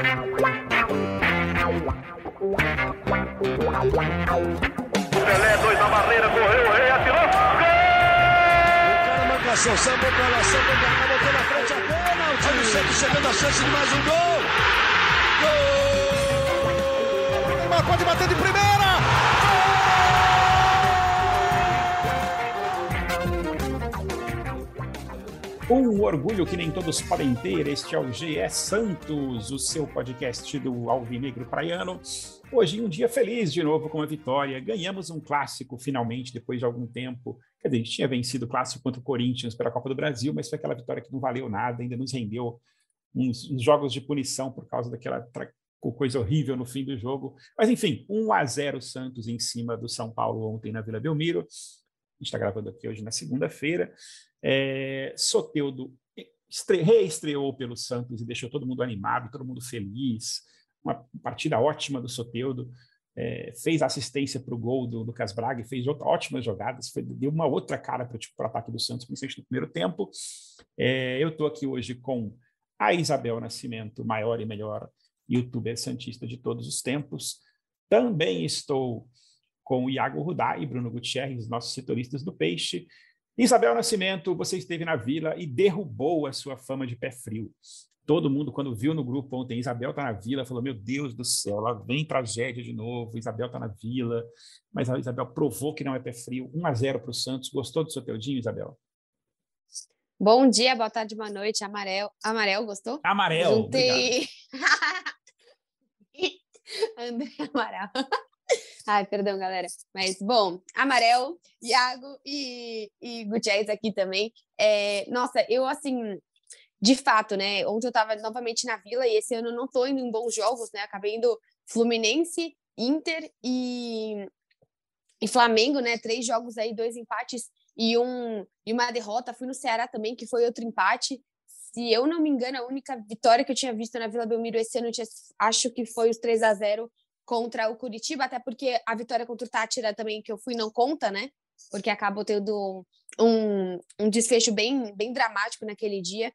Pelé, dois na barreira, correu, o rei atirou. Gol! O cara marcação, sambou pra lá, sambou pra cá, botou na frente a. Olha o Santos chegando a chance de mais um gol. Gol! Neymar pode bater de primeira. Um orgulho que nem todos podem ter, este é o GE Santos, o seu podcast do Alvinegro Praiano. Hoje um dia feliz de novo com a vitória. Ganhamos um clássico finalmente, depois de algum tempo. Quer dizer, a gente tinha vencido o clássico contra o Corinthians pela Copa do Brasil, mas foi aquela vitória que não valeu nada, ainda nos rendeu uns, uns jogos de punição por causa daquela coisa horrível no fim do jogo. Mas enfim, 1 a 0 Santos em cima do São Paulo ontem na Vila Belmiro. A gente está gravando aqui hoje na segunda-feira. É, Soteudo estre, reestreou pelo Santos e deixou todo mundo animado, todo mundo feliz. Uma partida ótima do Soteudo. É, fez assistência para o gol do Lucas Braga, fez outra, ótimas jogadas, foi, deu uma outra cara para tipo, o ataque do Santos, principalmente no primeiro tempo. É, eu estou aqui hoje com a Isabel Nascimento, maior e melhor youtuber santista de todos os tempos. Também estou com o Iago Rudá e Bruno Gutierrez, nossos setoristas do Peixe. Isabel Nascimento, você esteve na vila e derrubou a sua fama de pé frio. Todo mundo, quando viu no grupo ontem, Isabel está na vila, falou: Meu Deus do céu, lá vem tragédia de novo. Isabel está na vila, mas a Isabel provou que não é pé frio. 1 a 0 para o Santos. Gostou do seu teudinho, Isabel? Bom dia, boa tarde, boa noite. Amarelo, Amarelo gostou? Amarelo. Juntei... André Amarelo. Ai, perdão, galera. Mas, bom, Amarelo, Iago e, e Gutierrez aqui também. É, nossa, eu, assim, de fato, né? Ontem eu estava novamente na Vila e esse ano não estou indo em bons jogos, né? Acabei indo Fluminense, Inter e, e Flamengo, né? Três jogos aí, dois empates e, um, e uma derrota. Fui no Ceará também, que foi outro empate. Se eu não me engano, a única vitória que eu tinha visto na Vila Belmiro esse ano, tinha, acho que foi os 3 a 0 contra o Curitiba, até porque a vitória contra o Tátira também, que eu fui, não conta, né? Porque acabou tendo um, um desfecho bem, bem dramático naquele dia.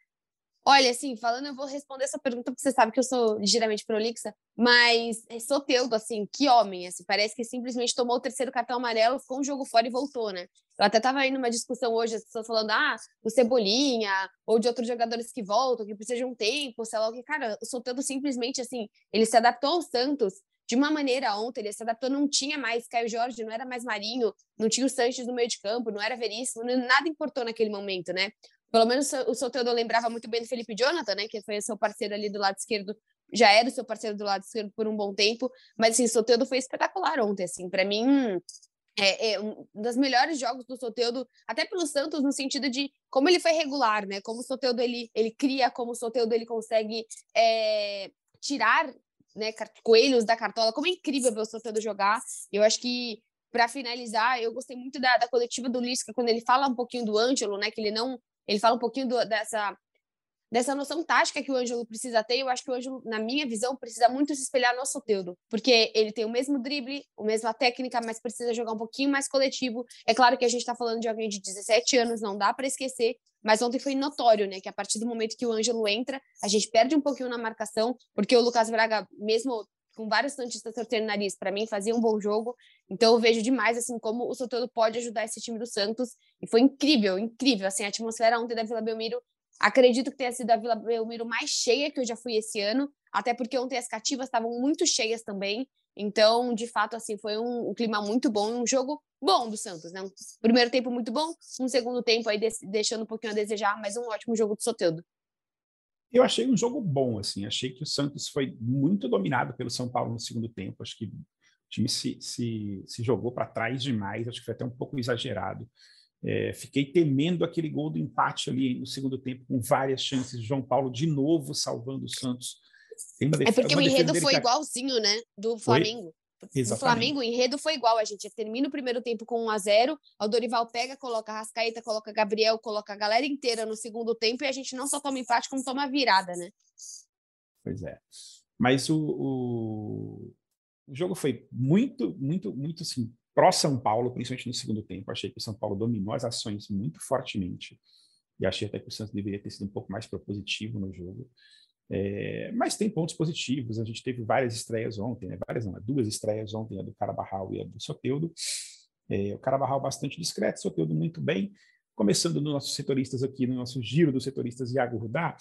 Olha, assim, falando, eu vou responder essa pergunta, porque você sabe que eu sou ligeiramente prolixa, mas Soteudo, assim, que homem, assim, parece que simplesmente tomou o terceiro cartão amarelo, ficou um jogo fora e voltou, né? Eu até tava aí numa discussão hoje, as pessoas falando, ah, o Cebolinha, ou de outros jogadores que voltam, que precisam de um tempo, sei lá o que, cara, o Soteudo simplesmente, assim, ele se adaptou ao Santos de uma maneira ontem, ele se adaptou, não tinha mais Caio Jorge, não era mais Marinho, não tinha o Sanches no meio de campo, não era Veríssimo, nada importou naquele momento, né? Pelo menos o Soteldo lembrava muito bem do Felipe Jonathan, né? Que foi seu parceiro ali do lado esquerdo, já era o seu parceiro do lado esquerdo por um bom tempo, mas assim, o Soteldo foi espetacular ontem, assim, para mim é, é, um dos melhores jogos do Soteudo, até pelo Santos, no sentido de como ele foi regular, né? Como o Soteudo ele, ele cria, como o Soteudo ele consegue é, tirar né, coelhos da cartola. Como é incrível ver o Soteudo jogar. Eu acho que, para finalizar, eu gostei muito da, da coletiva do Lisca, quando ele fala um pouquinho do Ângelo, né? Que ele não ele fala um pouquinho do, dessa, dessa noção tática que o Ângelo precisa ter. Eu acho que o Ângelo, na minha visão, precisa muito se espelhar no Soteudo, porque ele tem o mesmo drible, a mesma técnica, mas precisa jogar um pouquinho mais coletivo. É claro que a gente está falando de alguém de 17 anos, não dá para esquecer, mas ontem foi notório, né, que a partir do momento que o Ângelo entra, a gente perde um pouquinho na marcação, porque o Lucas Braga, mesmo com vários santistas torcendo nariz, para mim fazia um bom jogo. Então eu vejo demais assim como o Soteldo pode ajudar esse time do Santos e foi incrível, incrível assim a atmosfera ontem da Vila Belmiro. Acredito que tenha sido a Vila Belmiro mais cheia que eu já fui esse ano, até porque ontem as cativas estavam muito cheias também. Então, de fato, assim, foi um, um clima muito bom, um jogo bom do Santos, né? Um primeiro tempo muito bom, um segundo tempo aí deixando um pouquinho a desejar, mas um ótimo jogo do Soteldo. Eu achei um jogo bom, assim. Achei que o Santos foi muito dominado pelo São Paulo no segundo tempo. Acho que o time se, se, se jogou para trás demais. Acho que foi até um pouco exagerado. É, fiquei temendo aquele gol do empate ali no segundo tempo, com várias chances. João Paulo de novo salvando o Santos. é porque o enredo foi igualzinho, né? Do Flamengo. Exatamente. No Flamengo, o enredo foi igual. A gente termina o primeiro tempo com 1 a 0 O Dorival pega, coloca a Rascaeta, coloca Gabriel, coloca a galera inteira no segundo tempo e a gente não só toma empate, como toma virada, né? Pois é. Mas o, o, o jogo foi muito, muito, muito assim, pró-São Paulo, principalmente no segundo tempo. Achei que o São Paulo dominou as ações muito fortemente. E achei até que o Santos deveria ter sido um pouco mais propositivo no jogo. É, mas tem pontos positivos. A gente teve várias estreias ontem, né? várias não, né? duas estreias ontem, a do Carabarral e a do Soteudo. É, o Carabarral bastante discreto, Soteudo muito bem. Começando nos nossos setoristas aqui, no nosso giro dos setoristas, Iago Rudá.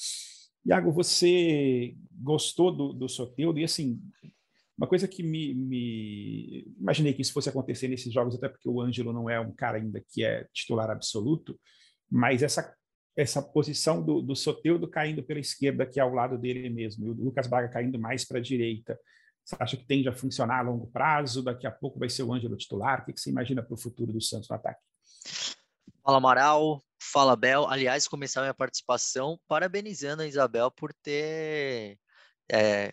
Iago, você gostou do, do Soteudo? E assim, uma coisa que me, me, imaginei que isso fosse acontecer nesses jogos, até porque o Ângelo não é um cara ainda que é titular absoluto, mas essa essa posição do, do Soteudo caindo pela esquerda, que é ao lado dele mesmo, e o Lucas Braga caindo mais para a direita. Você acha que tende a funcionar a longo prazo? Daqui a pouco vai ser o Ângelo titular? O que, que você imagina para o futuro do Santos no ataque? Fala Amaral, fala Bel. Aliás, começar minha participação parabenizando a Isabel por ter é,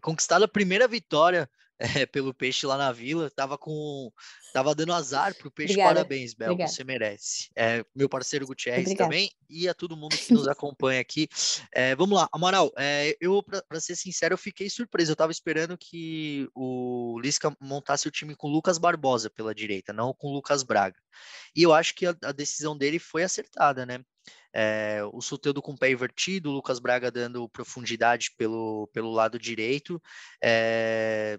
conquistado a primeira vitória é, pelo peixe lá na vila. Tava com. Tava dando azar pro peixe. Obrigada. Parabéns, Bel. Obrigada. Você merece. É, meu parceiro Gutierrez Obrigada. também e a todo mundo que nos acompanha aqui. É, vamos lá, Amaral. É, eu, para ser sincero, eu fiquei surpreso. Eu tava esperando que o Lisca montasse o time com Lucas Barbosa pela direita, não com Lucas Braga. E eu acho que a, a decisão dele foi acertada, né? É, o Soteudo com o pé invertido, o Lucas Braga dando profundidade pelo, pelo lado direito. É,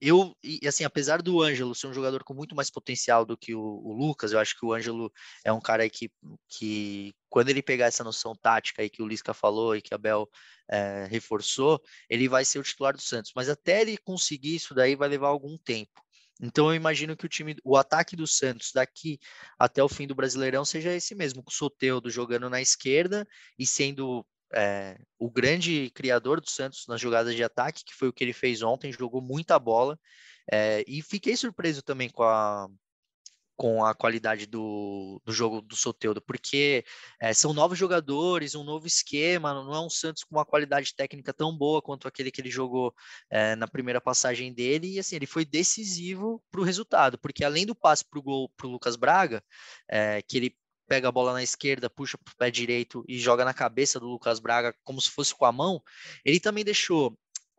eu, e assim, apesar do Ângelo ser um jogador com muito mais potencial do que o, o, Lucas, eu acho que o Ângelo é um cara que, que, quando ele pegar essa noção tática aí que o Lisca falou e que a Bel é, reforçou, ele vai ser o titular do Santos. Mas até ele conseguir isso daí vai levar algum tempo. Então eu imagino que o time, o ataque do Santos daqui até o fim do Brasileirão seja esse mesmo, com o Soteudo jogando na esquerda e sendo é, o grande criador do Santos nas jogadas de ataque, que foi o que ele fez ontem, jogou muita bola. É, e fiquei surpreso também com a, com a qualidade do, do jogo do Soteudo, porque é, são novos jogadores, um novo esquema, não é um Santos com uma qualidade técnica tão boa quanto aquele que ele jogou é, na primeira passagem dele, e assim, ele foi decisivo para o resultado, porque além do passe para o gol para o Lucas Braga, é, que ele pega a bola na esquerda, puxa para o pé direito e joga na cabeça do Lucas Braga como se fosse com a mão, ele também deixou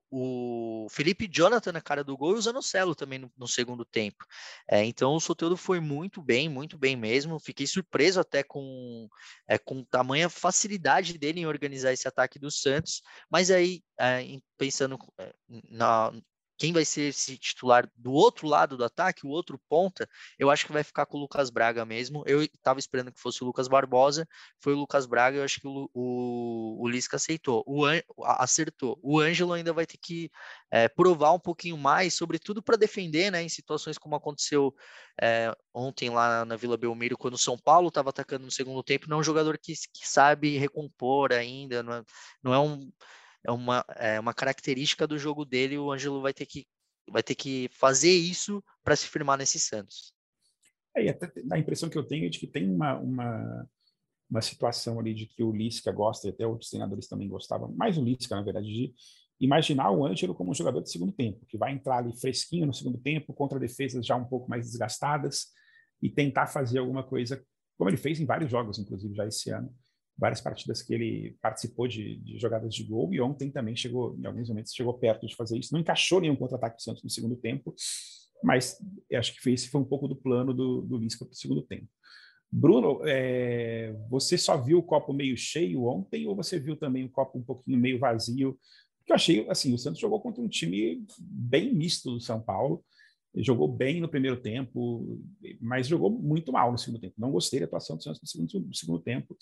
o Felipe Jonathan na cara do gol e o Zanocelo também no, no segundo tempo. É, então o Soteldo foi muito bem, muito bem mesmo. Fiquei surpreso até com, é, com tamanha facilidade dele em organizar esse ataque do Santos. Mas aí, é, pensando é, na, quem vai ser esse titular do outro lado do ataque, o outro ponta, eu acho que vai ficar com o Lucas Braga mesmo. Eu estava esperando que fosse o Lucas Barbosa, foi o Lucas Braga, eu acho que o, o, o Lisca aceitou, o An, acertou. O Ângelo ainda vai ter que é, provar um pouquinho mais, sobretudo para defender, né, em situações como aconteceu é, ontem lá na Vila Belmiro, quando o São Paulo estava atacando no segundo tempo, não é um jogador que, que sabe recompor ainda, não é, não é um é uma, é uma característica do jogo dele, o Ângelo vai ter que, vai ter que fazer isso para se firmar nesse Santos. É, e até a impressão que eu tenho é de que tem uma, uma, uma situação ali de que o Lisca gosta, e até outros treinadores também gostavam, mais o Lisca, na verdade, de imaginar o Ângelo como um jogador de segundo tempo, que vai entrar ali fresquinho no segundo tempo, contra defesas já um pouco mais desgastadas, e tentar fazer alguma coisa, como ele fez em vários jogos, inclusive, já esse ano, várias partidas que ele participou de, de, jogadas de gol e ontem também chegou, em alguns momentos, chegou perto de fazer isso. Não encaixou nenhum contra-ataque do Santos no segundo tempo, mas acho que esse foi um pouco do plano do, do Lisca para o segundo tempo. Bruno, é, você só viu o copo meio cheio ontem ou você viu também o copo um pouquinho meio vazio? Porque eu achei, assim, o Santos jogou contra um time bem misto do São Paulo, jogou bem no primeiro tempo, mas jogou muito mal no segundo tempo. Não gostei da atuação do Santos no segundo, no segundo tempo.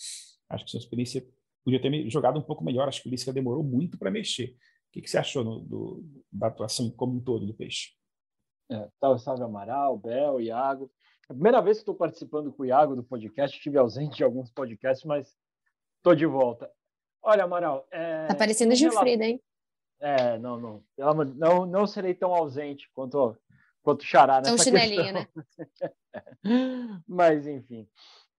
Acho que sua experiência podia ter jogado um pouco melhor. Acho que o Lisca demorou muito para mexer. O que, que você achou no, do, da atuação como um todo do Peixe? É, salve, salve Amaral, Bel, Iago. É a primeira vez que estou participando com o Iago do podcast, estive ausente de alguns podcasts, mas estou de volta. Olha, Amaral. É, tá parecendo Gilfrida, hein? É, não, não, não, não serei tão ausente quanto, quanto Xará nessa um chinelinho, né? mas, enfim.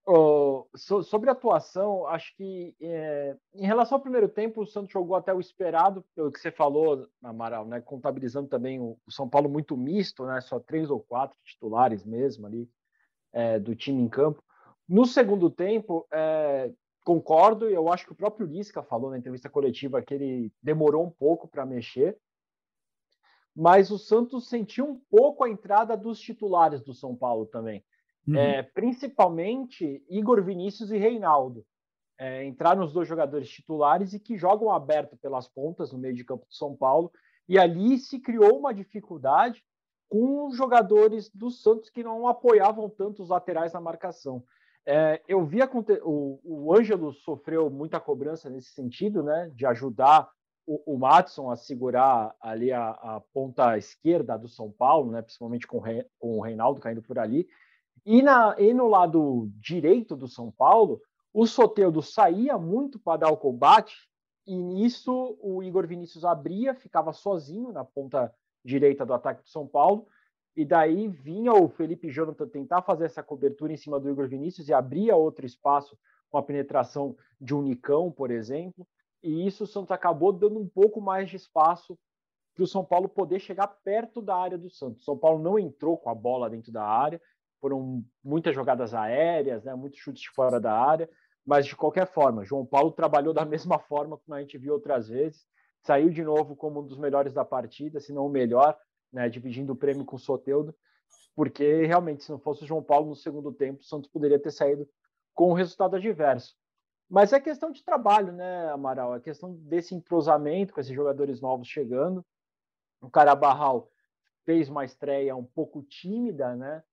Oh, so, sobre a atuação, acho que é, em relação ao primeiro tempo, o Santos jogou até o esperado, pelo que você falou, Amaral, né? Contabilizando também o, o São Paulo muito misto, né? Só três ou quatro titulares mesmo ali é, do time em campo. No segundo tempo, é, concordo, e eu acho que o próprio Lisca falou na entrevista coletiva que ele demorou um pouco para mexer, mas o Santos sentiu um pouco a entrada dos titulares do São Paulo também. Uhum. É, principalmente Igor Vinícius e Reinaldo. é, entraram os dois jogadores titulares e que jogam aberto pelas pontas no meio de campo de São Paulo. E ali se criou uma dificuldade com os jogadores do Santos que não apoiavam tanto os laterais na marcação. É, eu vi o, o Ângelo sofreu muita cobrança nesse sentido, né, de ajudar o, o Matson a segurar ali a, a, ponta esquerda do São Paulo, né, principalmente com, com o Reinaldo caindo por ali. E, na, e no lado direito do São Paulo, o Soteudo saía muito para dar o combate, e nisso o Igor Vinícius abria, ficava sozinho na ponta direita do ataque do São Paulo, e daí vinha o Felipe Jonathan tentar fazer essa cobertura em cima do Igor Vinícius e abria outro espaço com a penetração de um Nicão, por exemplo. E isso o Santos acabou dando um pouco mais de espaço para o São Paulo poder chegar perto da área do Santos. São Paulo não entrou com a bola dentro da área, foram muitas jogadas aéreas, né, muitos chutes de fora da área, mas de qualquer forma, João Paulo trabalhou da mesma forma como a gente viu outras vezes, saiu de novo como um dos melhores da partida, se não o melhor, né, dividindo o prêmio com o Soteudo, porque realmente, se não fosse o João Paulo no segundo tempo, o Santos poderia ter saído com um resultado adverso. Mas é questão de trabalho, né, Amaral? É questão desse entrosamento com esses jogadores novos chegando. O Carabarral fez uma estreia um pouco tímida, né?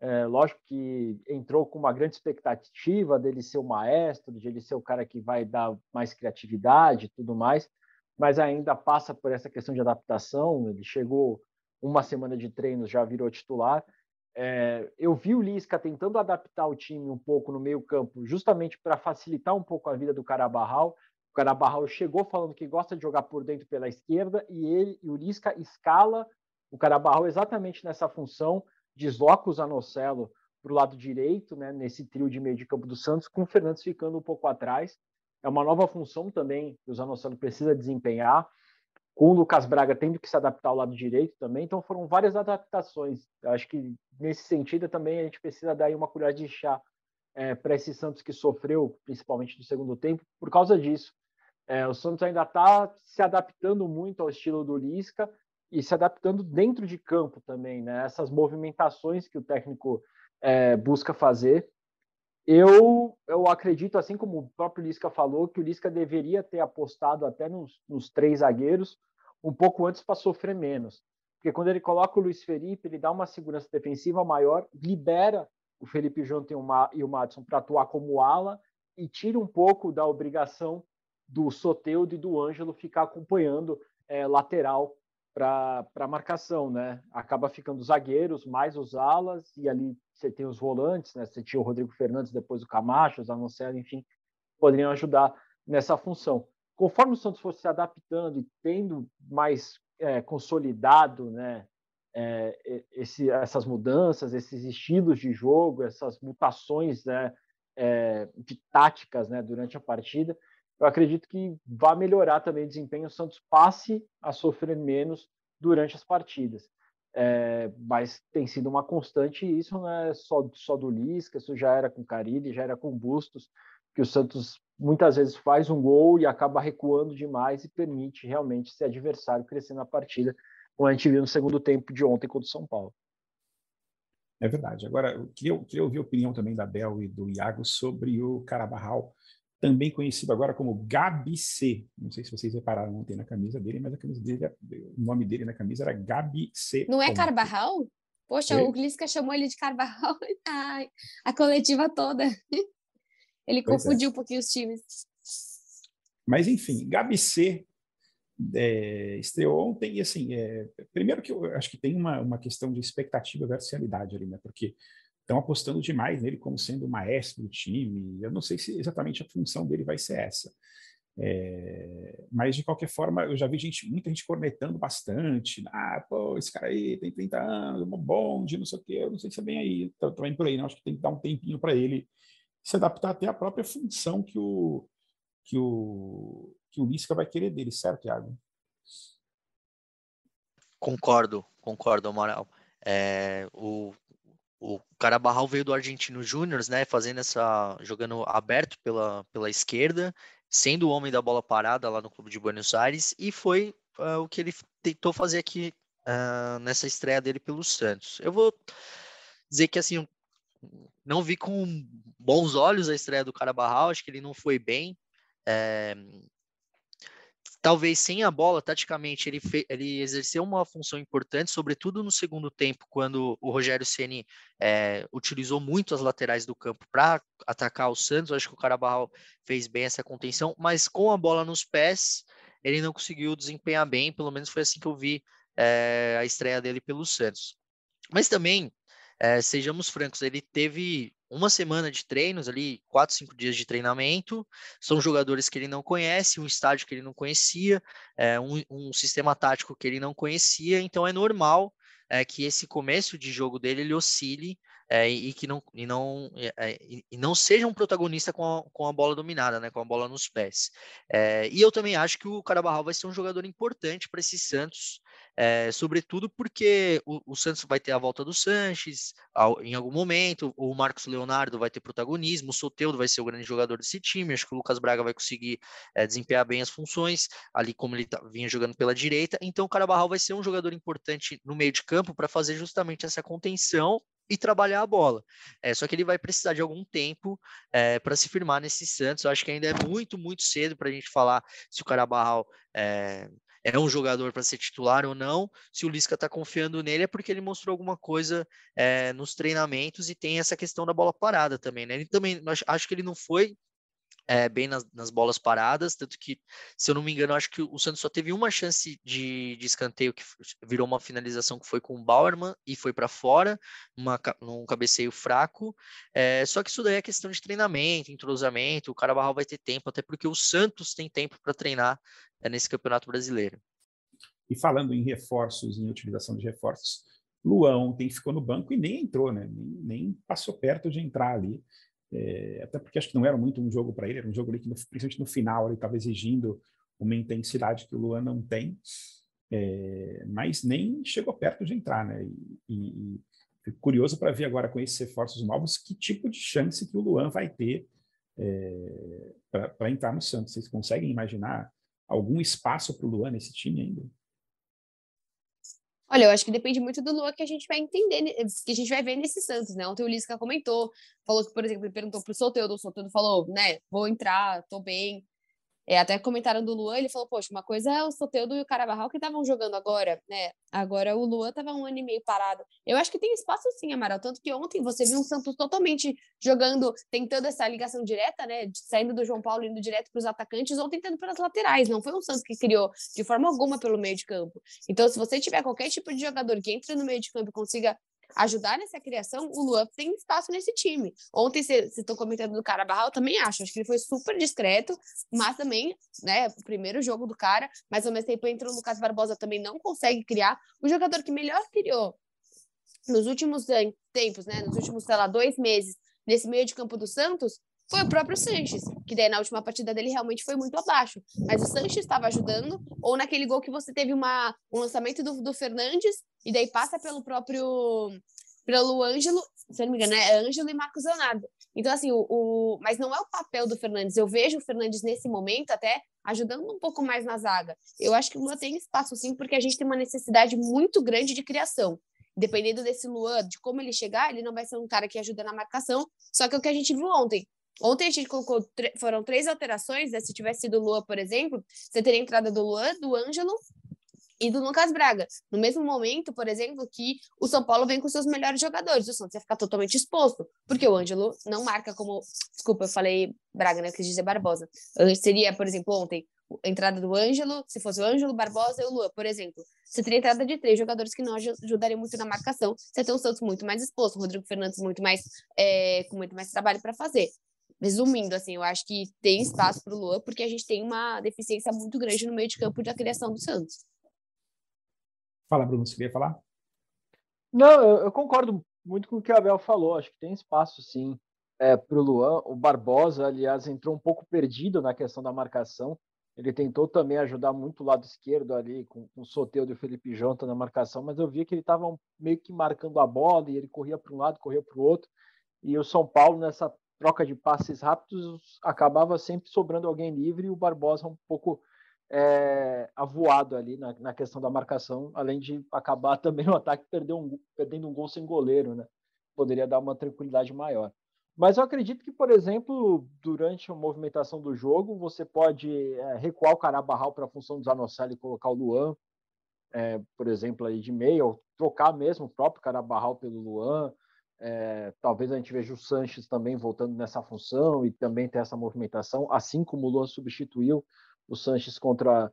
É, lógico que entrou com uma grande expectativa dele ser o maestro, de ele ser o cara que vai dar mais criatividade e tudo mais, mas ainda passa por essa questão de adaptação. Ele chegou uma semana de treinos já virou titular. É, eu vi o Lisca tentando adaptar o time um pouco no meio campo, justamente para facilitar um pouco a vida do Carabarral. O Carabarral chegou falando que gosta de jogar por dentro pela esquerda e ele e o Lisca escala o Carabarral exatamente nessa função, desloca o Zanocelo para o lado direito, né, nesse trio de meio de campo do Santos, com o Fernandes ficando um pouco atrás. É uma nova função também que o Zanocelo precisa desempenhar com o Lucas Braga tendo que se adaptar ao lado direito também, então foram várias adaptações. acho que nesse sentido também a gente precisa dar uma colher de chá é, para esse Santos que sofreu, principalmente no segundo tempo, por causa disso. É, o Santos ainda está se adaptando muito ao estilo do Lisca e se adaptando dentro de campo também, né? Essas movimentações que o técnico é, busca fazer. Eu, eu acredito, assim como o próprio Lisca falou, que o Lisca deveria ter apostado até nos, nos três zagueiros um pouco antes para sofrer menos. Porque quando ele coloca o Luiz Felipe, ele dá uma segurança defensiva maior, libera o Felipe Jonathan e o Madison para atuar como ala e tira um pouco da obrigação do Soteudo e do Ângelo ficar acompanhando é, lateral para marcação, né? Acaba ficando zagueiros, mais os alas, e ali você tem os volantes, né? Você tinha o Rodrigo Fernandes, depois o Camacho, os Zanocelo, enfim, poderiam ajudar nessa função. Conforme o Santos fosse se adaptando e tendo mais é, consolidado, né? É, esse, essas mudanças, esses estilos de jogo, essas mutações né, é, de táticas né, durante a partida, eu acredito que vai melhorar também o desempenho. O Santos passe a sofrer menos durante as partidas. É, mas tem sido uma constante e isso não é só, só do Lisca, isso já era com Carilli, já era com Bustos, que o Santos muitas vezes faz um gol e acaba recuando demais e permite realmente esse adversário crescer na partida, como a gente viu no segundo tempo de ontem contra o São Paulo. É verdade. Agora, eu queria, eu queria ouvir a opinião também da Bel e do Iago sobre o Carabarral também conhecido agora como Gabi C. Não sei se vocês repararam ontem na camisa dele, mas a camisa dele, o nome dele na camisa era Gabi C. Não é Carbarral? Poxa, Oi? o Glisca chamou ele de Carbarral Ai, a coletiva toda. Ele pois é. confundiu é. um pouquinho os times. Mas, enfim, Gabi C é, estreou ontem e, assim, é, primeiro que eu acho que tem uma, uma questão de expectativa versus realidade ali, né? Porque estão apostando demais nele como sendo o maestro do time. Eu não sei se exatamente a função dele vai ser essa. É, mas de qualquer forma, eu já vi gente, muita gente cornetando bastante. Ah, pô, esse cara aí tem 30 anos, um bonde, não sei o quê. Eu não sei se é bem aí, também por aí, não. Acho que tem que dar um tempinho para ele se adaptar até à própria função que o que o que o Lisca vai querer dele, certo, Thiago? Concordo, concordo, Amaral. É, o, o Carabarral veio do Argentino Júnior, né, fazendo essa jogando aberto pela, pela esquerda, sendo o homem da bola parada lá no clube de Buenos Aires e foi uh, o que ele tentou fazer aqui uh, nessa estreia dele pelo Santos. Eu vou dizer que assim não vi com bons olhos a estreia do Carabarral, acho que ele não foi bem. É, talvez sem a bola, taticamente, ele, ele exerceu uma função importante, sobretudo no segundo tempo, quando o Rogério Ceni é, utilizou muito as laterais do campo para atacar o Santos. Acho que o Carabarral fez bem essa contenção, mas com a bola nos pés, ele não conseguiu desempenhar bem. Pelo menos foi assim que eu vi é, a estreia dele pelo Santos. Mas também, é, sejamos francos, ele teve uma semana de treinos ali, quatro, cinco dias de treinamento. São jogadores que ele não conhece, um estádio que ele não conhecia, é, um, um, sistema tático que ele não conhecia. Então é normal é, que esse começo de jogo dele ele oscile é, e que não e não é, e não seja um protagonista com a, com a bola dominada, né, com a bola nos pés. É, e eu também acho que o Carabarral vai ser um jogador importante para esse Santos é, sobretudo porque o, o, Santos vai ter a volta do Sanches ao, em algum momento, o Marcos Leonardo vai ter protagonismo, o Soteudo vai ser o grande jogador desse time, acho que o Lucas Braga vai conseguir é, desempenhar bem as funções, ali como ele tá, vinha jogando pela direita, então o Carabarral vai ser um jogador importante no meio de campo para fazer justamente essa contenção e trabalhar a bola. É, só que ele vai precisar de algum tempo é, para se firmar nesse Santos. Eu acho que ainda é muito, muito cedo para a gente falar se o Carabarral é, é um jogador para ser titular ou não. Se o Lisca está confiando nele, é porque ele mostrou alguma coisa é, nos treinamentos e tem essa questão da bola parada também, né? Ele também acho que ele não foi é, bem nas, nas, bolas paradas, tanto que, se eu não me engano, acho que o Santos só teve uma chance de, de escanteio que virou uma finalização que foi com o Bauerman e foi para fora, uma, num cabeceio fraco. É, só que isso daí é questão de treinamento, entrosamento. O Carabarral vai ter tempo, até porque o Santos tem tempo para treinar é, nesse Campeonato Brasileiro. E falando em reforços, em utilização de reforços, Luan ontem ficou no banco e nem entrou, né? nem, nem passou perto de entrar ali. É, até porque acho que não era muito um jogo para ele, era um jogo ali que, no, principalmente no final, ele estava exigindo uma intensidade que o Luan não tem, é, mas nem chegou perto de entrar, né? E, e, curioso para ver agora com esses reforços novos que tipo de chance que o Luan vai ter é, para entrar no Santos. Vocês conseguem imaginar algum espaço para o Luan nesse time ainda? Olha, eu acho que depende muito do Lua que a gente vai entender, que a gente vai ver nesse Santos, né? Ontem o Lisca comentou, falou que, por exemplo, ele perguntou pro Soteldo, o Soteldo falou, né, vou entrar, tô bem, é, até comentaram do Luan, ele falou, poxa, uma coisa é o Soteldo e o Carabarral que estavam jogando agora, né? Agora o Luan estava um ano e meio parado. Eu acho que tem espaço sim, Amaral. Tanto que ontem você viu um Santos totalmente jogando, tentando essa ligação direta, né? Saindo do João Paulo, indo direto para os atacantes ou tentando pelas laterais. Não foi um Santos que criou de forma alguma pelo meio de campo. Então, se você tiver qualquer tipo de jogador que entre no meio de campo e consiga ajudar nessa criação, o Luan tem espaço nesse time. Ontem, vocês estão comentando do cara Barral, eu também acho. Acho que ele foi super discreto, mas também, né, o primeiro jogo do cara, mas ao mesmo tempo entra o Lucas Barbosa também não consegue criar. O jogador que melhor criou nos últimos tempos, né, nos últimos, sei lá, dois meses, nesse meio de campo do Santos, foi o próprio Sanches, que daí na última partida dele realmente foi muito abaixo. Mas o Sanches estava ajudando, ou naquele gol que você teve uma, um lançamento do, do Fernandes, e daí passa pelo próprio pelo Ângelo, se eu não me engano, é Ângelo e Marcos Leonardo. Então, assim, o, o, mas não é o papel do Fernandes. Eu vejo o Fernandes nesse momento até ajudando um pouco mais na zaga. Eu acho que o Luan tem espaço sim, porque a gente tem uma necessidade muito grande de criação. Dependendo desse Luan, de como ele chegar, ele não vai ser um cara que ajuda na marcação. Só que é o que a gente viu ontem. Ontem a gente colocou, foram três alterações, né? se tivesse sido Lua, por exemplo, você teria entrada do Luan, do Ângelo e do Lucas Braga. No mesmo momento, por exemplo, que o São Paulo vem com seus melhores jogadores, o Santos ia ficar totalmente exposto, porque o Ângelo não marca como. Desculpa, eu falei Braga, né? Eu quis dizer Barbosa. Seria, por exemplo, ontem, a entrada do Ângelo, se fosse o Ângelo, Barbosa e o Lua, por exemplo. Você teria entrada de três jogadores que não ajudariam muito na marcação. Você tem o Santos muito mais exposto, o Rodrigo Fernandes muito mais, é, com muito mais trabalho para fazer resumindo, assim, eu acho que tem espaço para o Luan, porque a gente tem uma deficiência muito grande no meio de campo da criação do Santos. Fala, Bruno, você queria falar? Não, eu, eu, concordo muito com o que o Abel falou, acho que tem espaço sim é, para o Luan. O Barbosa, aliás, entrou um pouco perdido na questão da marcação. Ele tentou também ajudar muito o lado esquerdo ali, com, com o Soteudo e o Felipe Jonta na marcação, mas eu via que ele estava meio que marcando a bola e ele corria para um lado, corria para o outro. E o São Paulo, nessa troca de passes rápidos, acabava sempre sobrando alguém livre e o Barbosa um pouco é, avoado ali na, na, questão da marcação, além de acabar também no ataque um, perdendo um gol sem goleiro, né? poderia dar uma tranquilidade maior. Mas eu acredito que, por exemplo, durante a movimentação do jogo, você pode é, recuar o Carabarral para a função do Zanocelo e colocar o Luan, é, por exemplo, aí de meio, ou trocar mesmo o próprio Carabarral pelo Luan. É, talvez a gente veja o Sanches também voltando nessa função e também ter essa movimentação, assim como o Luan substituiu o Sanches contra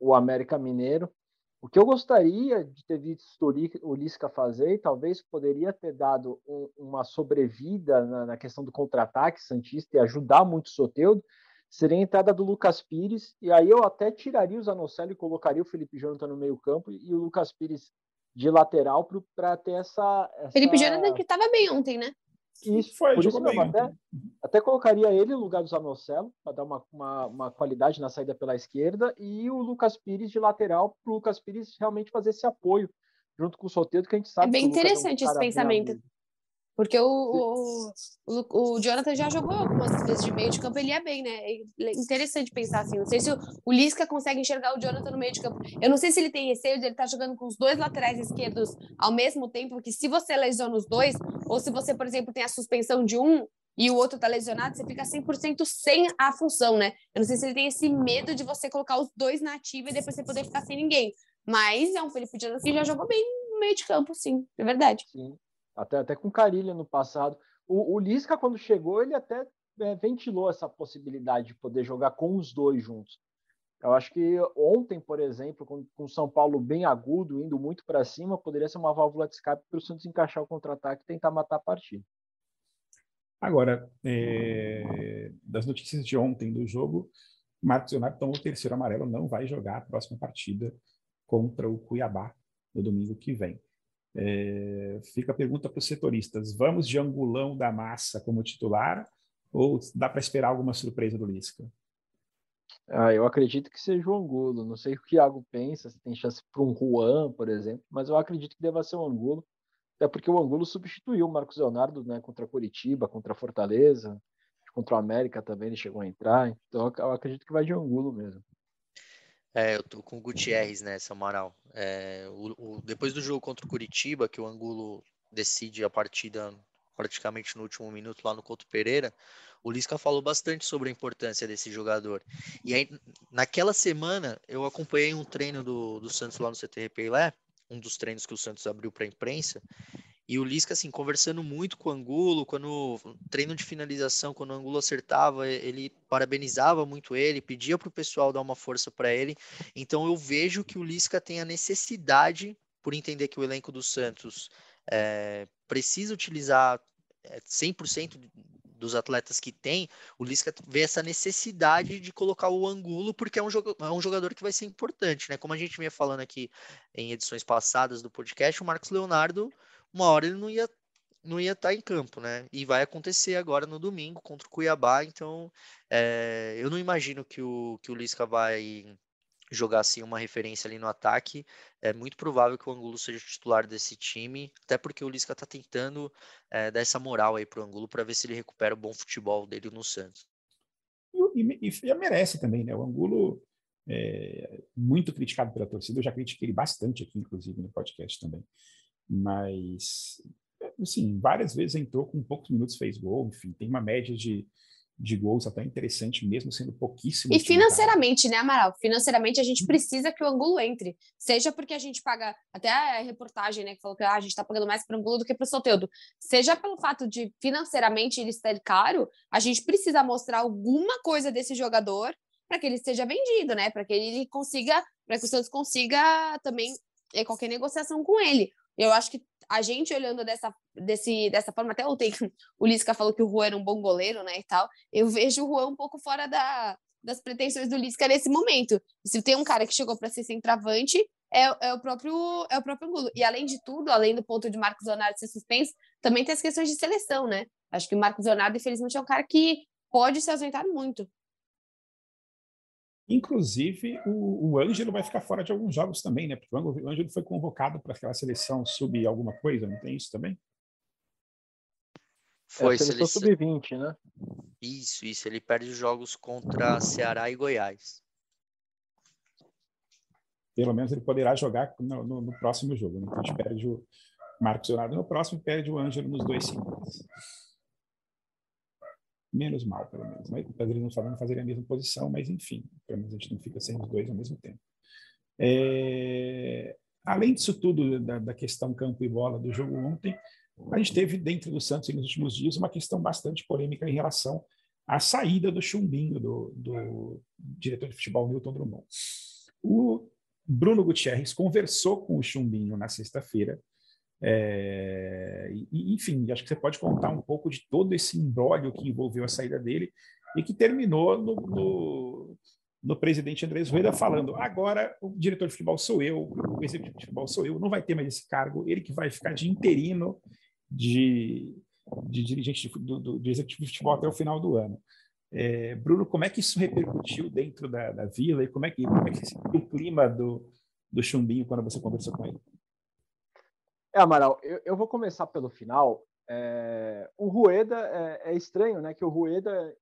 o América Mineiro. O que eu gostaria de ter visto o Lisca fazer, e talvez poderia ter dado um, uma sobrevida na, na questão do contra-ataque Santista e ajudar muito o Soteudo, seria a entrada do Lucas Pires, e aí eu até tiraria o Zanocelo e colocaria o Felipe Jonathan no meio campo e o Lucas Pires de lateral para ter essa, essa, Felipe Jonathan que estava bem ontem, né? Isso, foi, por isso mesmo, até, até colocaria ele no lugar do Zanocelo, para dar uma, uma, uma, qualidade na saída pela esquerda, e o Lucas Pires de lateral, para o Lucas Pires realmente fazer esse apoio junto com o Soteldo, que a gente sabe. É bem interessante é um esse pensamento. Porque o, o, o, o, Jonathan já jogou algumas vezes de meio de campo, ele é bem, né? É interessante pensar assim. Não sei se o, o Lisca consegue enxergar o Jonathan no meio de campo. Eu não sei se ele tem receio de ele estar tá jogando com os dois laterais esquerdos ao mesmo tempo, porque se você lesiona os dois, ou se você, por exemplo, tem a suspensão de um e o outro tá lesionado, você fica 100% sem a função, né? Eu não sei se ele tem esse medo de você colocar os dois na ativa e depois você poder ficar sem ninguém. Mas é um Felipe Jonathan que já jogou bem no meio de campo, sim, é verdade. Sim até, até com Carilha no passado. O, o Lisca, quando chegou, ele até é, ventilou essa possibilidade de poder jogar com os dois juntos. Eu acho que ontem, por exemplo, com, o São Paulo bem agudo, indo muito para cima, poderia ser uma válvula de escape para o Santos encaixar o contra-ataque e tentar matar a partida. Agora, é, das notícias de ontem do jogo, Marcos Leonardo tomou o terceiro amarelo, não vai jogar a próxima partida contra o Cuiabá no domingo que vem. É, fica a pergunta para os setoristas: vamos de angulão da massa como titular ou dá para esperar alguma surpresa do Lisca? Ah, eu acredito que seja o Angulo. Não sei o que o Iago pensa, se tem chance para um Juan, por exemplo, mas eu acredito que deva ser o Angulo, até porque o Angulo substituiu o Marcos Leonardo né, contra Curitiba, contra Fortaleza, contra o América também ele chegou a entrar. Então eu acredito que vai de Angulo mesmo. É, eu tô com o Gutierrez nessa, Amaral. É, o, o, depois do jogo contra o Curitiba, que o Angulo decide a partida praticamente no último minuto lá no Couto Pereira, o Lisca falou bastante sobre a importância desse jogador. E aí, naquela semana, eu acompanhei um treino do, do Santos lá no CTRP Lé, um dos treinos que o Santos abriu para a imprensa, e o Lisca, assim, conversando muito com o Angulo, quando treino de finalização, quando o Angulo acertava, ele parabenizava muito ele, pedia para o pessoal dar uma força para ele. Então eu vejo que o Lisca tem a necessidade, por entender que o elenco do Santos é, precisa utilizar 100% eh, dos atletas que tem, o Lisca vê essa necessidade de colocar o Angulo, porque é um, é um jogador que vai ser importante, né? Como a gente vinha falando aqui em edições passadas do podcast, o Marcos Leonardo uma hora ele não ia não ia estar tá em campo, né? E vai acontecer agora no domingo contra o Cuiabá, então é, eu não imagino que o, que o Lisca vai jogar assim uma referência ali no ataque. É muito provável que o Angulo seja titular desse time, até porque o Lisca está tentando é, dar essa moral aí pro Angulo para ver se ele recupera o bom futebol dele no Santos. E, e, e merece também, né? O Angulo é muito criticado pela torcida, eu já critiquei ele bastante aqui, inclusive, no podcast também mas assim, várias vezes entrou com poucos minutos fez gol, enfim, tem uma média de, de gols até interessante, mesmo sendo pouquíssimo. E financeiramente, né, Amaral? Financeiramente a gente precisa que o Angulo entre. Seja porque a gente paga, até a reportagem, né, que falou que ah, a gente está pagando mais para o Angulo do que para o Soteudo. Seja pelo fato de financeiramente ele estar caro, a gente precisa mostrar alguma coisa desse jogador para que ele seja vendido, né? Para que ele consiga, para que o Santos consiga também é, qualquer negociação com ele. Eu acho que a gente olhando dessa, desse, dessa forma, até ontem o Lisca falou que o Juan era um bom goleiro, né, e tal, eu vejo o Juan um pouco fora da, das pretensões do Lisca nesse momento. Se tem um cara que chegou para ser centroavante, é, é, o próprio é o próprio Angulo. E além de tudo, além do ponto de Marcos Leonardo ser suspenso, também tem as questões de seleção, né? Acho que o Marcos Leonardo, infelizmente, é um cara que pode se ausentar muito. Inclusive, o, o Ângelo vai ficar fora de alguns jogos também, né? Porque o Ângelo foi convocado para aquela seleção sub alguma coisa, não tem isso também? Foi, é a seleção sub-20, né? Isso, isso. Ele perde os jogos contra Ceará e Goiás. Pelo menos ele poderá jogar no, no, no próximo jogo, né? Então a gente perde o, Marcos Leonardo no próximo e perde o Ângelo nos dois seguintes. Menos mal, pelo menos. Né? Eles não sabem fazer a mesma posição, mas enfim, pelo menos a gente não fica sem os dois ao mesmo tempo. É... Além disso tudo, da, da questão campo e bola do jogo ontem, a gente teve dentro do Santos nos últimos dias uma questão bastante polêmica em relação à saída do chumbinho do, do diretor de futebol Milton Drummond. O Bruno Gutierrez conversou com o chumbinho na sexta-feira. É, e, enfim, acho que você pode contar um pouco de todo esse imbróglio que envolveu a saída dele e que terminou no, no, no presidente Andrés Rueda falando: agora o diretor de futebol sou eu, o executivo de futebol sou eu, não vai ter mais esse cargo, ele que vai ficar de interino de, de dirigente de, do, do, executivo de futebol até o final do ano. É, Bruno, como é que isso repercutiu dentro da, da vila e como é que, como é que o clima do, do Chumbinho quando você conversou com ele? É, Amaral, eu, eu vou começar pelo final. É, o Rueda é, é, estranho, né? Que o Rueda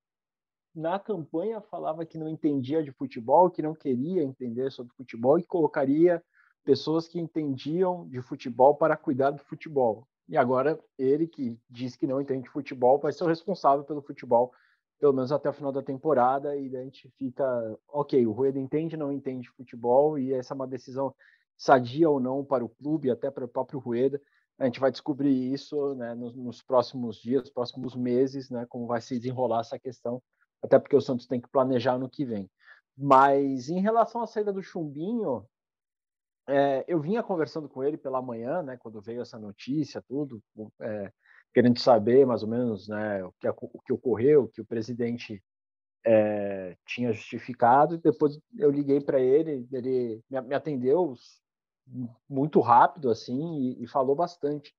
na campanha falava que não entendia de futebol, que não queria entender sobre futebol e colocaria pessoas que entendiam de futebol para cuidar do futebol. E agora ele que diz que não entende de futebol vai ser o responsável pelo futebol, pelo menos até o final da temporada, e a gente fica, ok, o Rueda entende não entende futebol, e essa é uma decisão sadia ou não para o clube, até para o próprio Rueda. A gente vai descobrir isso né, nos, nos, próximos dias, próximos meses, né, como vai se desenrolar essa questão, até porque o Santos tem que planejar no que vem. Mas em relação à saída do Chumbinho, é, eu vinha conversando com ele pela manhã, né, quando veio essa notícia, tudo, é, querendo saber mais ou menos né, o, que, o que ocorreu, que o presidente é, tinha justificado. Depois eu liguei para ele, ele me, atendeu muito rápido assim e, e falou bastante.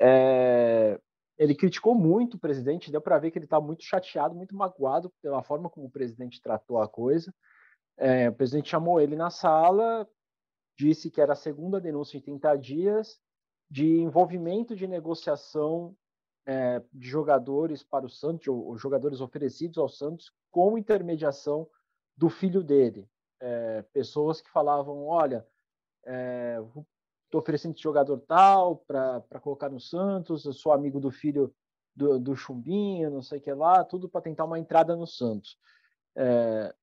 É, ele criticou muito o presidente, deu para ver que ele está muito chateado, muito magoado pela forma como o presidente tratou a coisa. É, o presidente chamou ele na sala, disse que era a segunda denúncia em 30 dias de envolvimento de negociação é, de jogadores para o Santos, ou, jogadores oferecidos ao Santos, com intermediação do filho dele. É, pessoas que falavam: olha, estou é, oferecendo esse jogador tal para colocar no Santos, eu sou amigo do filho do, do Chumbinho, não sei o que lá, tudo para tentar uma entrada no Santos. É,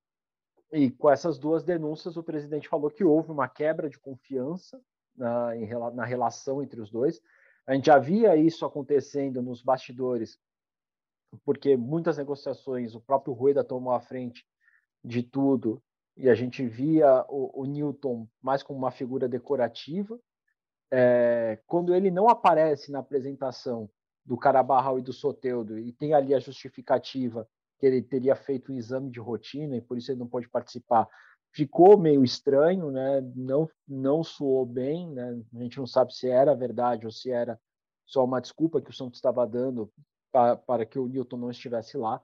e com essas duas denúncias, o presidente falou que houve uma quebra de confiança na, em, na relação entre os dois. A gente já via isso acontecendo nos bastidores, porque muitas negociações o próprio Rueda tomou à frente de tudo e a gente via o, o Newton mais como uma figura decorativa. É, quando ele não aparece na apresentação do Carabarral e do Soteudo e tem ali a justificativa que ele teria feito um exame de rotina e por isso ele não pode participar. Ficou meio estranho, né? Não não soou bem, né? A gente não sabe se era verdade ou se era só uma desculpa que o Santos estava dando para, para que o Newton não estivesse lá.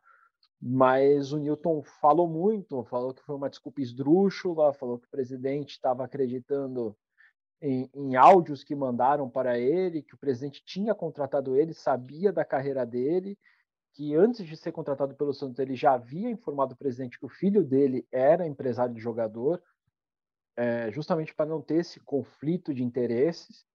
Mas o Newton falou muito, falou que foi uma desculpa esdrúxula, falou que o presidente estava acreditando em, em, áudios que mandaram para ele, que o presidente tinha contratado ele, sabia da carreira dele que antes de ser contratado pelo Santos ele já havia informado o presidente que o filho dele era empresário de jogador, é, justamente para não ter esse conflito de interesses.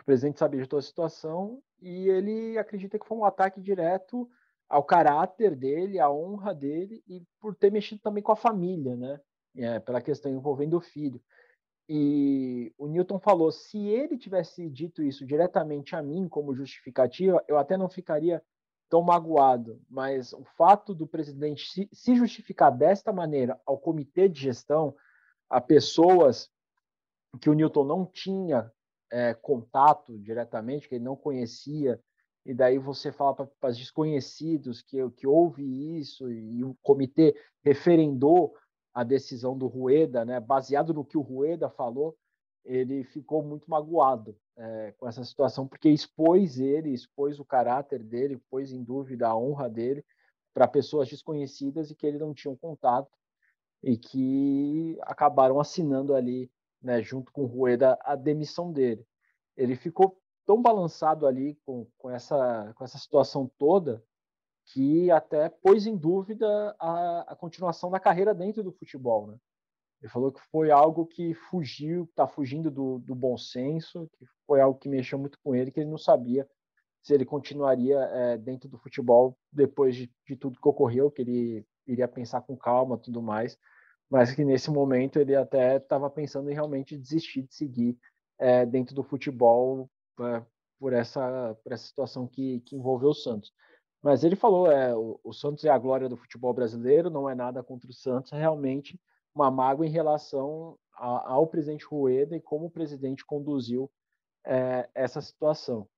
O presidente sabia de toda a situação e ele acredita que foi um ataque direto ao caráter dele, à honra dele e por ter mexido também com a família, né? É, pela questão envolvendo o filho. E o Newton falou: se ele tivesse dito isso diretamente a mim como justificativa, eu até não ficaria tão magoado, mas o fato do presidente se, justificar desta maneira ao comitê de gestão, a pessoas que o Newton não tinha é, contato diretamente, que ele não conhecia, e daí você fala para os desconhecidos que, que houve isso, e o comitê referendou a decisão do Rueda, né, baseado no que o Rueda falou, ele ficou muito magoado é, com essa situação, porque expôs ele, expôs o caráter dele, pôs em dúvida a honra dele para pessoas desconhecidas e que ele não tinha um contato e que acabaram assinando ali, né, junto com o Rueda, a demissão dele. Ele ficou tão balançado ali com, com, essa, com essa situação toda que até pôs em dúvida a, a continuação da carreira dentro do futebol, né? Ele falou que foi algo que fugiu, está fugindo do, do, bom senso, que foi algo que mexeu muito com ele, que ele não sabia se ele continuaria é, dentro do futebol depois de, de, tudo que ocorreu, que ele iria pensar com calma, tudo mais, mas que nesse momento ele até estava pensando em realmente desistir de seguir é, dentro do futebol é, por essa por essa situação que, que envolveu o Santos. Mas ele falou, é, o, o Santos é a glória do futebol brasileiro, não é nada contra o Santos, é realmente uma mágoa em relação a, ao presidente Rueda e como o presidente conduziu é, essa situação.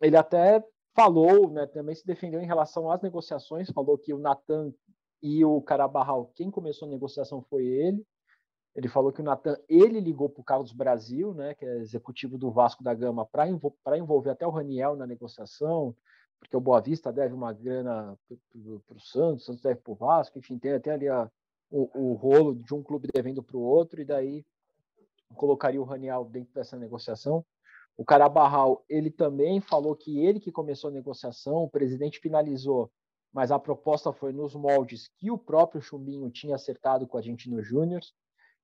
Ele até falou, né, também se defendeu em relação às negociações, falou que o Natan e o Carabarral, quem começou a negociação foi ele. Ele falou que o Natan, ele ligou para o Carlos Brasil, né, que é executivo do Vasco da Gama, para envolver até o Raniel na negociação, porque o Boa Vista deve uma grana para o Santos, o Santos deve para o Vasco, enfim, tem até ali a, o, o rolo de um clube devendo para o outro, e daí colocaria o Raniel dentro dessa negociação. O Carabarral, ele também falou que ele que começou a negociação, o presidente finalizou, mas a proposta foi nos moldes que o próprio Chumbinho tinha acertado com a Argentino Júnior,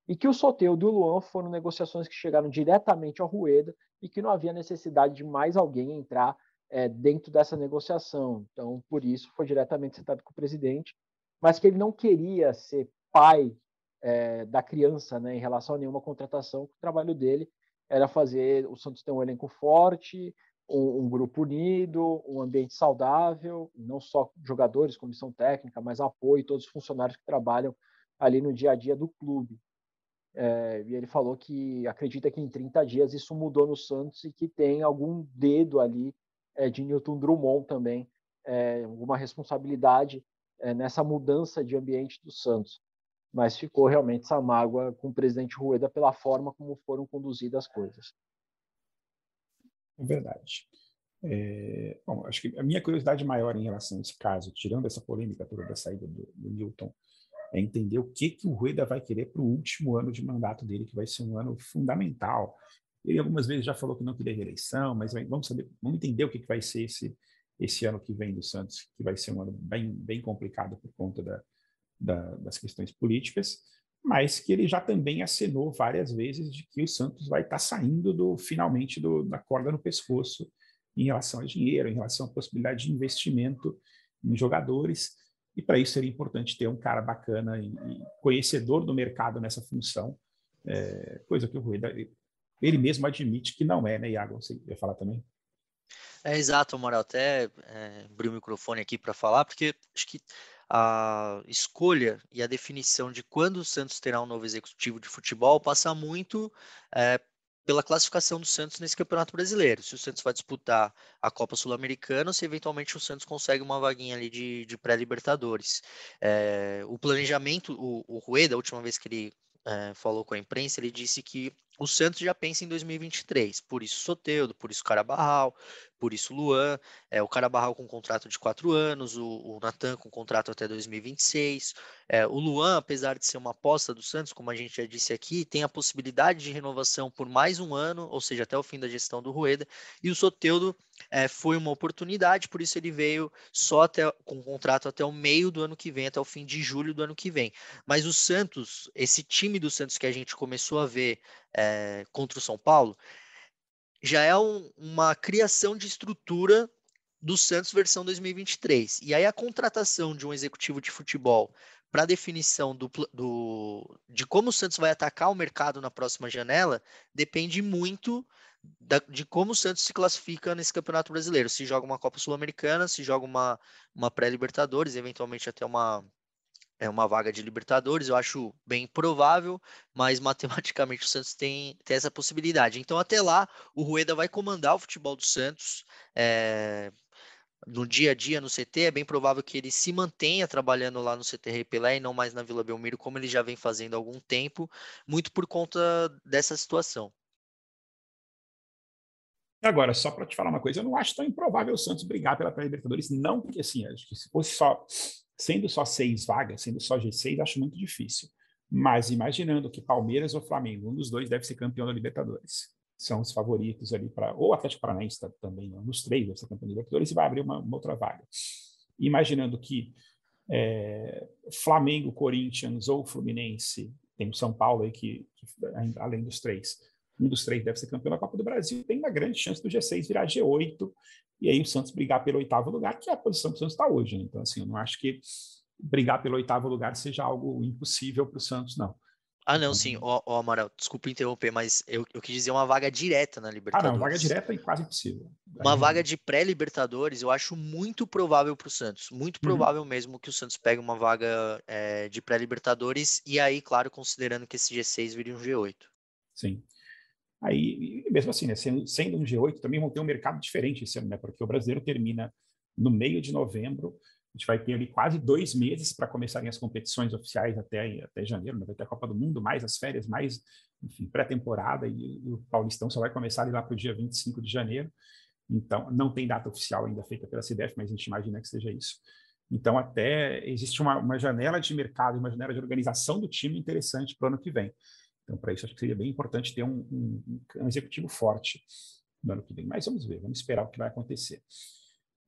e que o Soteudo e o Luan foram negociações que chegaram diretamente ao Rueda e que não havia necessidade de mais alguém entrar é, dentro dessa negociação. Então, por isso, foi diretamente sentado com o presidente, mas que ele não queria ser pai é, da criança né, em relação a nenhuma contratação, o trabalho dele era fazer o Santos ter um elenco forte, um, um, grupo unido, um ambiente saudável, não só jogadores, comissão técnica, mas apoio, todos os funcionários que trabalham ali no dia a dia do clube. É, e ele falou que acredita que em 30 dias isso mudou no Santos e que tem algum dedo ali é, de Newton Drummond também, é, alguma responsabilidade nessa mudança de ambiente do Santos. Mas ficou realmente essa mágoa com o presidente Rueda pela forma como foram conduzidas as coisas. É verdade. É, bom, acho que a minha curiosidade maior em relação a esse caso, tirando essa polêmica toda da saída do, do Newton, é entender o que, que o Rueda vai querer para o último ano de mandato dele, que vai ser um ano fundamental. Ele algumas vezes já falou que não queria reeleição, mas vamos saber, vamos entender o que, que vai ser esse, esse ano que vem do Santos, que vai ser um ano bem, bem complicado por conta da, da, das questões políticas, mas que ele já também acenou várias vezes de que o Santos vai estar tá saindo do finalmente do, da corda no pescoço em relação a dinheiro, em relação à possibilidade de investimento em jogadores, e para isso seria importante ter um cara bacana e, e conhecedor do mercado nessa função, é, coisa que o Rueda ele mesmo admite que não é, né, Iago? Você ia falar também? É exato, Moral. Até é, abri o microfone aqui para falar, porque acho que a escolha e a definição de quando o Santos terá um novo executivo de futebol passa muito é, pela classificação do Santos nesse Campeonato Brasileiro. Se o Santos vai disputar a Copa Sul-Americana, se eventualmente o Santos consegue uma vaguinha ali de, de pré-Libertadores. É, o planejamento, o, o Rueda, a última vez que ele é, falou com a imprensa, ele disse que o Santos já pensa em 2023, por isso Soteudo, por isso Carabarral, por isso Luan, é, o Carabarral com contrato de quatro anos, o, o Natan com contrato até 2026. É, o Luan, apesar de ser uma aposta do Santos, como a gente já disse aqui, tem a possibilidade de renovação por mais um ano, ou seja, até o fim da gestão do Rueda. E o Soteudo é, foi uma oportunidade, por isso ele veio só até, com contrato até o meio do ano que vem, até o fim de julho do ano que vem. Mas o Santos, esse time do Santos que a gente começou a ver é, contra o São Paulo, já é um, uma criação de estrutura do Santos versão 2023. E aí a contratação de um executivo de futebol para definição do, do, de como o Santos vai atacar o mercado na próxima janela depende muito da, de como o Santos se classifica nesse Campeonato Brasileiro. Se joga uma Copa Sul-Americana, se joga uma, uma pré-Libertadores, eventualmente até uma, é uma vaga de Libertadores, eu acho bem provável, mas matematicamente o Santos tem, tem essa possibilidade. Então, até lá, o Rueda vai comandar o futebol do Santos. É, no dia a dia no CT, é bem provável que ele se mantenha trabalhando lá no CT Rei Pelé e não mais na Vila Belmiro, como ele já vem fazendo há algum tempo, muito por conta dessa situação. Agora, só para te falar uma coisa, eu não acho tão improvável o Santos brigar pela pré-Libertadores, não porque assim, acho que se fosse só Sendo só seis vagas, sendo só G6, acho muito difícil. Mas imaginando que Palmeiras ou Flamengo, um dos dois deve ser campeão da Libertadores. São os favoritos ali para. Ou Atlético Paranaense tá, também, um dos três deve ser campeão da Libertadores e vai abrir uma, uma outra vaga. Imaginando que é, Flamengo, Corinthians ou Fluminense tem o São Paulo aí que, que, além dos três, um dos três deve ser campeão da Copa do Brasil, tem uma grande chance do G6 virar G8 e aí o Santos brigar pelo oitavo lugar, que é a posição que o Santos está hoje. Né? Então, assim, eu não acho que brigar pelo oitavo lugar seja algo impossível para o Santos, não. Ah, não, sim. Ó, oh, oh, Amaral, desculpa interromper, mas eu, eu quis dizer uma vaga direta na Libertadores. Ah, não, vaga direta é quase impossível. Uma vaga de pré-Libertadores eu acho muito provável para o Santos. Muito uhum. provável uhum. mesmo que o Santos pegue uma vaga é, de pré-Libertadores e aí, claro, considerando que esse G6 vire um G8. Sim. Aí, mesmo assim, né, sendo, sendo um G8, também vão ter um mercado diferente esse ano, né? Porque o brasileiro termina no meio de novembro, a gente vai ter ali quase dois meses para começarem as competições oficiais até, até janeiro, né? vai ter a Copa do Mundo, mais as férias, mais, enfim, pré-temporada, e, e, o Paulistão só vai começar lá para o dia 25 de janeiro. Então, não tem data oficial ainda feita pela CBF, mas a gente imagina que seja isso. Então, até existe uma, uma janela de mercado, uma janela de organização do time interessante para o ano que vem. Então, para isso, acho que seria bem importante ter um, um, um executivo forte no ano que vem. Mas vamos ver, vamos esperar o que vai acontecer.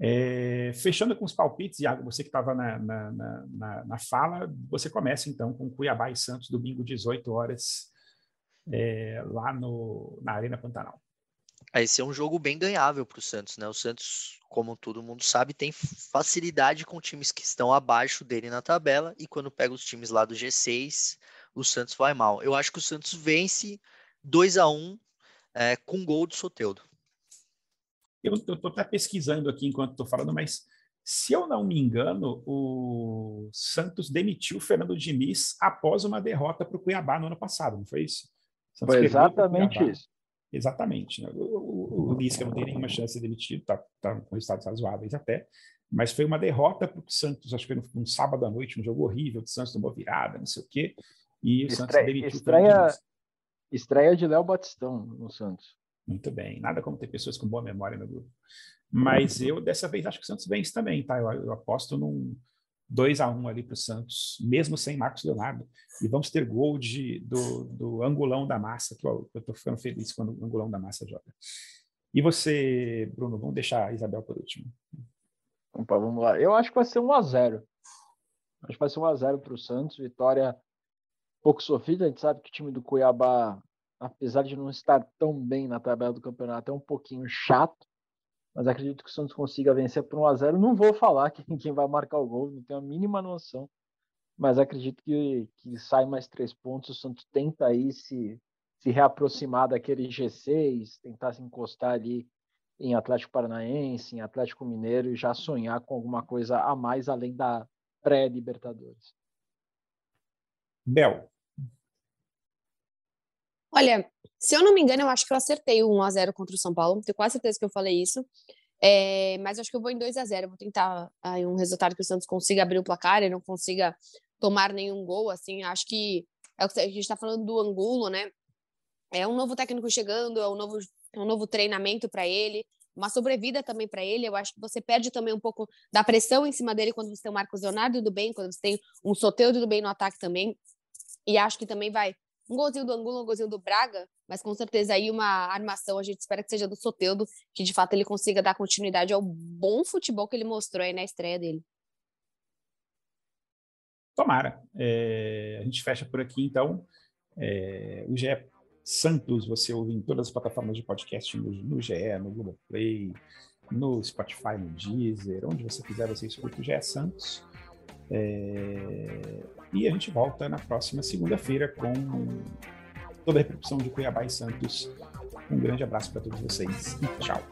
É, fechando com os palpites, Iago, você que estava na, na, na, na, fala, você começa então com Cuiabá e Santos, domingo, 18 horas, é, lá no, na Arena Pantanal. Esse é um jogo bem ganhável para o Santos, né? O Santos, como todo mundo sabe, tem facilidade com times que estão abaixo dele na tabela, e quando pega os times lá do G6, o Santos vai mal. Eu acho que o Santos vence 2 a 1 é, com gol do Soteudo. Eu estou até pesquisando aqui enquanto estou falando, mas se eu não me engano, o Santos demitiu o Fernando Diniz após uma derrota para o Cuiabá no ano passado, não foi isso? Foi exatamente isso. Exatamente. Né? O, o, o Lisca não tem nenhuma chance de ser demitido, está tá com resultados razoáveis até, mas foi uma derrota para o Santos, acho que foi num, sábado à noite, um jogo horrível, o Santos tomou virada, não sei o quê, e o estreia, Santos demitiu estreia. Estreia de Léo Batistão no Santos. Muito bem. Nada como ter pessoas com boa memória no grupo. Mas eu, dessa vez, acho que o Santos vence também, tá? Eu, eu aposto num 2 a 1 ali para o Santos, mesmo sem Marcos Leonardo. E vamos ter gol de, do, do angulão da massa, que eu estou ficando feliz quando o angulão da massa joga. E você, Bruno, vamos deixar a Isabel por último. Opa, vamos lá. Eu acho que vai ser 1 a 0 Acho que vai ser 1 a 0 para o Santos. Vitória pouco sofrida. A gente sabe que o time do Cuiabá apesar de não estar tão bem na tabela do campeonato, é um pouquinho chato, mas acredito que o Santos consiga vencer por 1 a 0 Não vou falar quem vai marcar o gol, não tenho a mínima noção, mas acredito que, que sai mais três pontos. O Santos tenta aí se, se reaproximar daquele G6, tentar se encostar ali em Atlético Paranaense, em Atlético Mineiro e já sonhar com alguma coisa a mais além da pré-Libertadores. Bel, Olha, se eu não me engano, eu acho que eu acertei o 1x0 contra o São Paulo. Tenho quase certeza que eu falei isso. É, mas acho que eu vou em 2 a 0 Vou tentar aí, um resultado que o Santos consiga abrir o placar e não consiga tomar nenhum gol. Assim, acho que é o que a gente está falando do Angulo, né? É um novo técnico chegando, é um novo, um novo treinamento para ele, uma sobrevida também para ele. Eu acho que você perde também um pouco da pressão em cima dele quando você tem o Marcos Leonardo do bem, quando você tem um Soteudo do bem no ataque também. E acho que também vai um golzinho do Angulo, um golzinho do Braga, mas com certeza aí uma armação, a gente espera que seja do Soteudo, que de fato ele consiga dar continuidade ao bom futebol que ele mostrou aí na estreia dele. Tomara. É, a gente fecha por aqui, então. É, o GE Santos, você ouve em todas as plataformas de podcast, no, no GE, no Google Play, no Spotify, no Deezer, onde você quiser, você escuta o GE Santos. É, e a gente volta na próxima segunda-feira com toda a repercussão de Cuiabá e Santos. Um grande abraço para todos vocês e tchau.